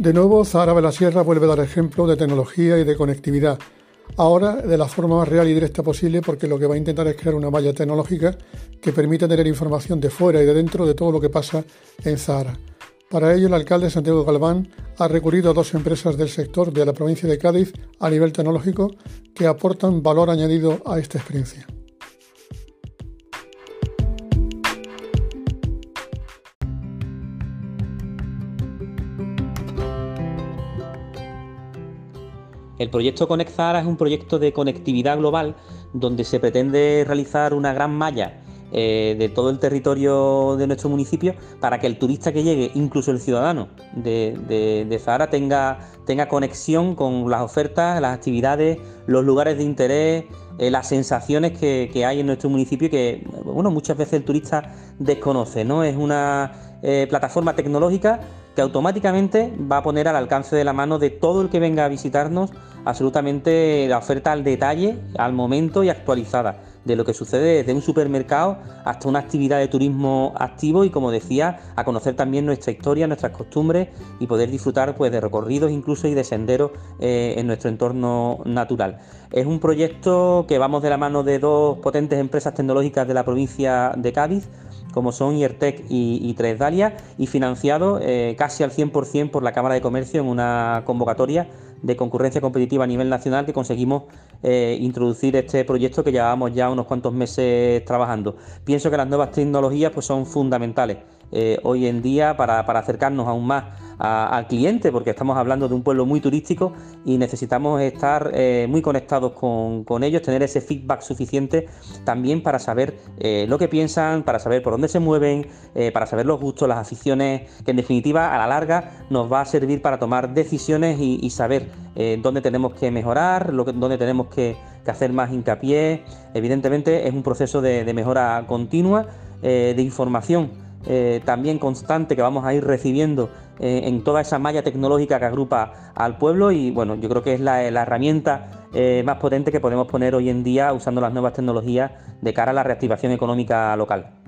De nuevo, Zahara de la Sierra vuelve a dar ejemplo de tecnología y de conectividad. Ahora de la forma más real y directa posible porque lo que va a intentar es crear una malla tecnológica que permita tener información de fuera y de dentro de todo lo que pasa en Zahara. Para ello, el alcalde Santiago Galván ha recurrido a dos empresas del sector de la provincia de Cádiz a nivel tecnológico que aportan valor añadido a esta experiencia. El proyecto Conectar es un proyecto de conectividad global donde se pretende realizar una gran malla eh, de todo el territorio de nuestro municipio para que el turista que llegue, incluso el ciudadano de, de, Zahara, tenga, conexión con las ofertas, las actividades, los lugares de interés, eh, las sensaciones que, hay en nuestro municipio que bueno, muchas veces el turista desconoce. ¿no? Es una eh, plataforma tecnológica que automáticamente va a poner al alcance de la mano de todo el que venga a visitarnos absolutamente la oferta al detalle, al momento y actualizada de lo que sucede desde un supermercado hasta una actividad de turismo activo y como decía, a conocer también nuestra historia, nuestras costumbres y poder disfrutar pues, de recorridos incluso y de senderos eh, en nuestro entorno natural. Es un proyecto que vamos de la mano de dos potentes empresas tecnológicas de la provincia de Cádiz, como son IERTEC y, y Tres Dalia, y financiado eh, casi al 100% por la Cámara de Comercio en una convocatoria de concurrencia competitiva a nivel nacional que conseguimos eh, introducir este proyecto que llevábamos ya unos cuantos meses trabajando. Pienso que las nuevas tecnologías pues, son fundamentales eh, hoy en día para, acercarnos aún más al cliente, porque estamos hablando de un pueblo muy turístico y necesitamos estar eh, muy conectados con, ellos, tener ese feedback suficiente también para saber eh, lo que piensan, para saber por dónde se mueven, para saber los gustos, las aficiones, que en definitiva a la larga nos va a servir para tomar decisiones y, saber dónde tenemos que mejorar, lo dónde tenemos que, hacer más hincapié. Evidentemente es un proceso de mejora continua, de información eh, también constante que vamos a ir recibiendo eh, en toda esa malla tecnológica que agrupa al pueblo y bueno, yo creo que es la, herramienta eh, más potente que podemos poner hoy en día usando las nuevas tecnologías de cara a la reactivación económica local.